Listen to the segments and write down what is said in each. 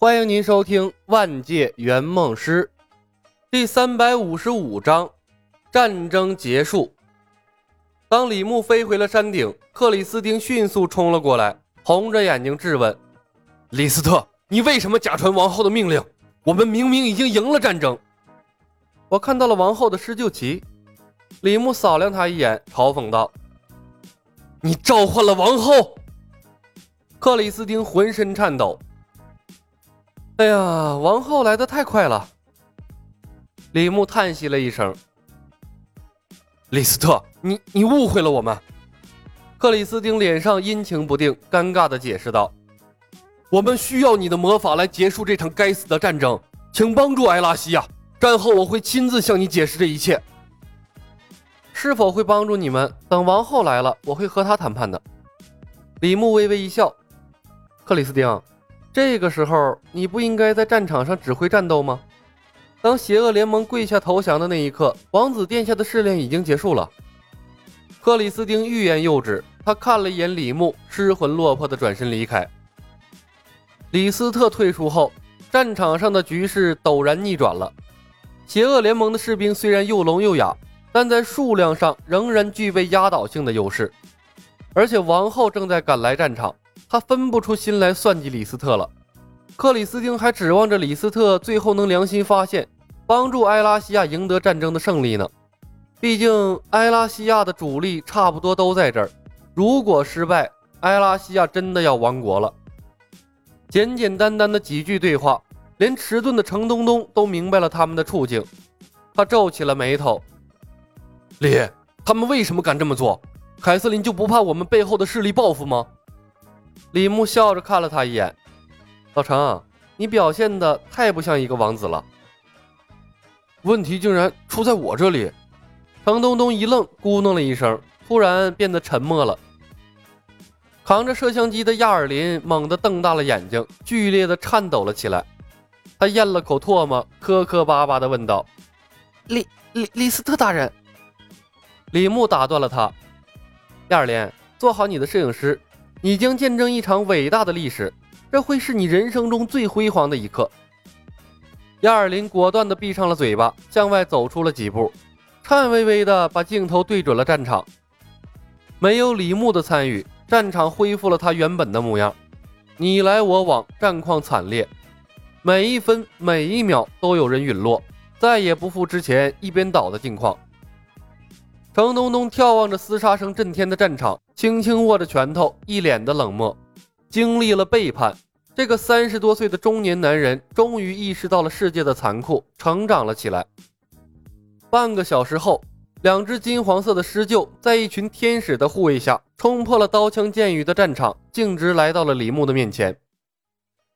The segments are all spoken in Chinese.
欢迎您收听《万界圆梦师》第三百五十五章：战争结束。当李牧飞回了山顶，克里斯汀迅速冲了过来，红着眼睛质问：“李斯特，你为什么假传王后的命令？我们明明已经赢了战争。”我看到了王后的施救旗。李牧扫量他一眼，嘲讽道：“你召唤了王后？”克里斯汀浑身颤抖。哎呀，王后来的太快了。李牧叹息了一声：“李斯特，你你误会了我们。”克里斯汀脸上阴晴不定，尴尬的解释道：“我们需要你的魔法来结束这场该死的战争，请帮助埃拉西亚。战后我会亲自向你解释这一切。是否会帮助你们？等王后来了，我会和她谈判的。”李牧微微一笑：“克里斯汀。”这个时候，你不应该在战场上指挥战斗吗？当邪恶联盟跪下投降的那一刻，王子殿下的试炼已经结束了。克里斯汀欲言又止，他看了一眼李牧，失魂落魄的转身离开。李斯特退出后，战场上的局势陡然逆转了。邪恶联盟的士兵虽然又聋又哑，但在数量上仍然具备压倒性的优势，而且王后正在赶来战场。他分不出心来算计李斯特了。克里斯汀还指望着李斯特最后能良心发现，帮助埃拉西亚赢得战争的胜利呢。毕竟埃拉西亚的主力差不多都在这儿。如果失败，埃拉西亚真的要亡国了。简简单单的几句对话，连迟钝的程东东都明白了他们的处境。他皱起了眉头：“李，他们为什么敢这么做？凯瑟琳就不怕我们背后的势力报复吗？”李牧笑着看了他一眼：“老程，你表现的太不像一个王子了。问题竟然出在我这里。”程东东一愣，咕哝了一声，突然变得沉默了。扛着摄像机的亚尔林猛地瞪大了眼睛，剧烈的颤抖了起来。他咽了口唾沫，磕磕巴巴的问道：“李李李斯特大人。”李牧打断了他：“亚尔林，做好你的摄影师。”你将见证一场伟大的历史，这会是你人生中最辉煌的一刻。亚尔林果断地闭上了嘴巴，向外走出了几步，颤巍巍地把镜头对准了战场。没有李牧的参与，战场恢复了它原本的模样。你来我往，战况惨烈，每一分每一秒都有人陨落，再也不复之前一边倒的境况。程东东眺望着厮杀声震天的战场，轻轻握着拳头，一脸的冷漠。经历了背叛，这个三十多岁的中年男人终于意识到了世界的残酷，成长了起来。半个小时后，两只金黄色的狮鹫在一群天使的护卫下，冲破了刀枪剑雨的战场，径直来到了李牧的面前。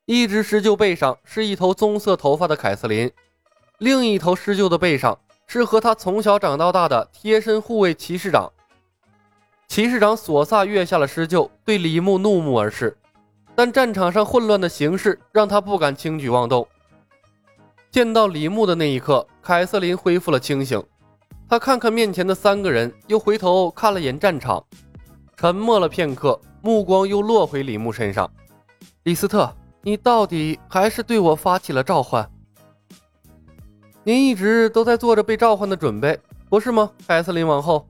一只狮鹫背上是一头棕色头发的凯瑟琳，另一头狮鹫的背上。是和他从小长到大的贴身护卫骑士长。骑士长索萨跃下了狮鹫，对李牧怒目而视。但战场上混乱的形势让他不敢轻举妄动。见到李牧的那一刻，凯瑟琳恢复了清醒。他看看面前的三个人，又回头看了眼战场，沉默了片刻，目光又落回李牧身上。李斯特，你到底还是对我发起了召唤？您一直都在做着被召唤的准备，不是吗，凯瑟琳王后？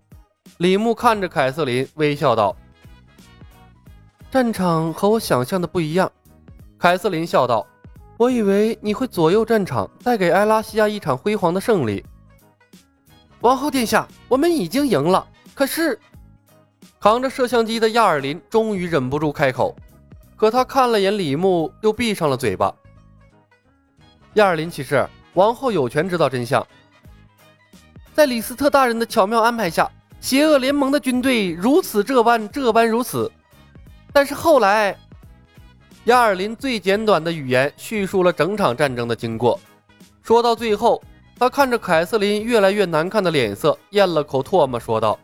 李牧看着凯瑟琳，微笑道：“战场和我想象的不一样。”凯瑟琳笑道：“我以为你会左右战场，带给埃拉西亚一场辉煌的胜利。”王后殿下，我们已经赢了。可是，扛着摄像机的亚尔林终于忍不住开口，可他看了眼李牧，又闭上了嘴巴。亚尔林骑士。王后有权知道真相。在李斯特大人的巧妙安排下，邪恶联盟的军队如此这般，这般如此。但是后来，亚尔林最简短的语言叙述了整场战争的经过。说到最后，他看着凯瑟琳越来越难看的脸色，咽了口唾沫，说道：“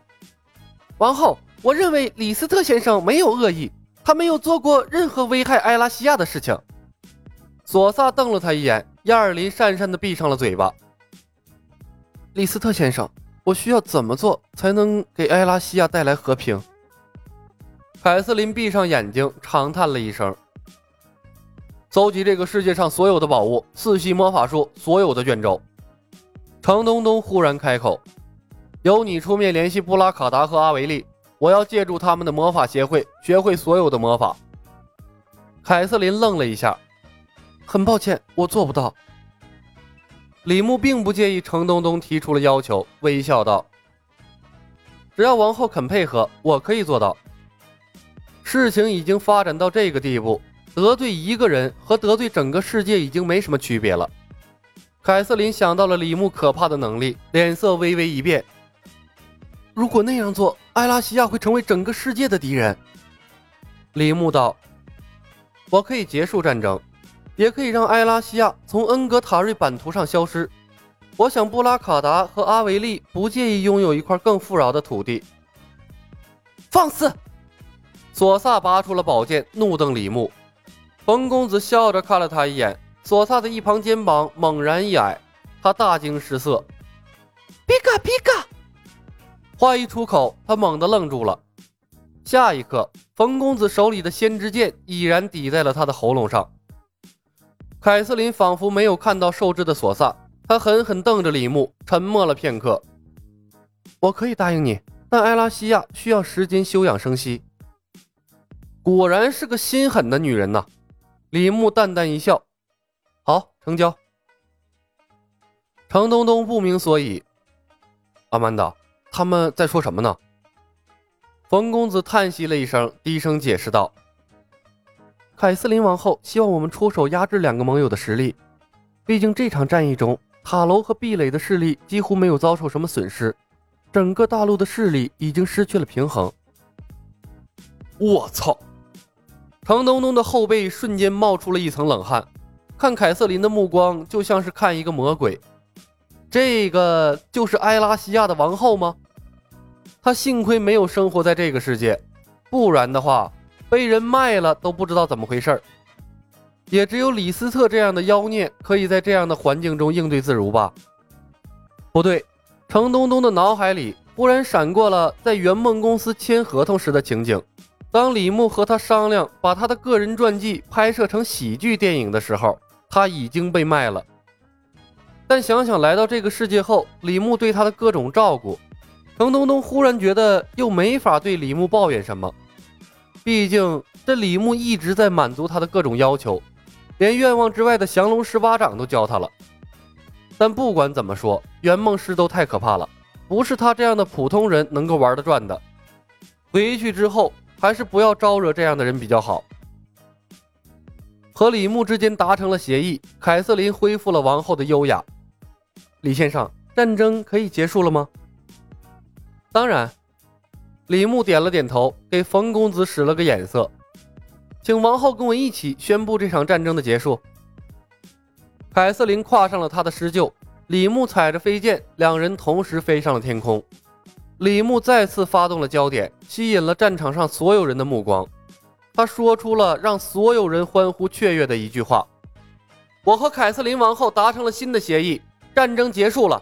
王后，我认为李斯特先生没有恶意，他没有做过任何危害埃拉西亚的事情。”索萨瞪了他一眼。亚尔林讪讪地闭上了嘴巴。李斯特先生，我需要怎么做才能给埃拉西亚带来和平？凯瑟琳闭上眼睛，长叹了一声。搜集这个世界上所有的宝物，四系魔法术所有的卷轴。程东东忽然开口：“由你出面联系布拉卡达和阿维利，我要借助他们的魔法协会，学会所有的魔法。”凯瑟琳愣了一下，很抱歉，我做不到。李牧并不介意程东东提出了要求，微笑道：“只要王后肯配合，我可以做到。”事情已经发展到这个地步。得罪一个人和得罪整个世界已经没什么区别了。凯瑟琳想到了李牧可怕的能力，脸色微微一变。如果那样做，艾拉西亚会成为整个世界的敌人。李牧道：“我可以结束战争，也可以让埃拉西亚从恩格塔瑞版图上消失。我想布拉卡达和阿维利不介意拥有一块更富饶的土地。”放肆！索萨拔出了宝剑，怒瞪李牧。冯公子笑着看了他一眼，索萨的一旁肩膀猛然一矮，他大惊失色。皮卡皮卡！话一出口，他猛地愣住了。下一刻，冯公子手里的先知剑已然抵在了他的喉咙上。凯瑟琳仿佛没有看到受制的索萨，她狠狠瞪着李牧，沉默了片刻。我可以答应你，但艾拉西亚需要时间休养生息。果然是个心狠的女人呐。李牧淡淡一笑：“好，成交。”程东东不明所以。阿曼达，他们在说什么呢？冯公子叹息了一声，低声解释道：“凯瑟琳王后希望我们出手压制两个盟友的实力。毕竟这场战役中，塔楼和壁垒的势力几乎没有遭受什么损失，整个大陆的势力已经失去了平衡。”我操！程东东的后背瞬间冒出了一层冷汗，看凯瑟琳的目光就像是看一个魔鬼。这个就是埃拉西亚的王后吗？他幸亏没有生活在这个世界，不然的话被人卖了都不知道怎么回事儿也只有李斯特这样的妖孽可以在这样的环境中应对自如吧？不对，程东东的脑海里忽然闪过了在圆梦公司签合同时的情景。当李牧和他商量把他的个人传记拍摄成喜剧电影的时候，他已经被卖了。但想想来到这个世界后，李牧对他的各种照顾，程东东忽然觉得又没法对李牧抱怨什么。毕竟这李牧一直在满足他的各种要求，连愿望之外的降龙十八掌都教他了。但不管怎么说，圆梦师都太可怕了，不是他这样的普通人能够玩得转的。回去之后。还是不要招惹这样的人比较好。和李牧之间达成了协议，凯瑟琳恢复了王后的优雅。李先生，战争可以结束了吗？当然。李牧点了点头，给冯公子使了个眼色，请王后跟我一起宣布这场战争的结束。凯瑟琳跨上了他的狮鹫，李牧踩着飞剑，两人同时飞上了天空。李牧再次发动了焦点，吸引了战场上所有人的目光。他说出了让所有人欢呼雀跃的一句话：“我和凯瑟琳王后达成了新的协议，战争结束了。”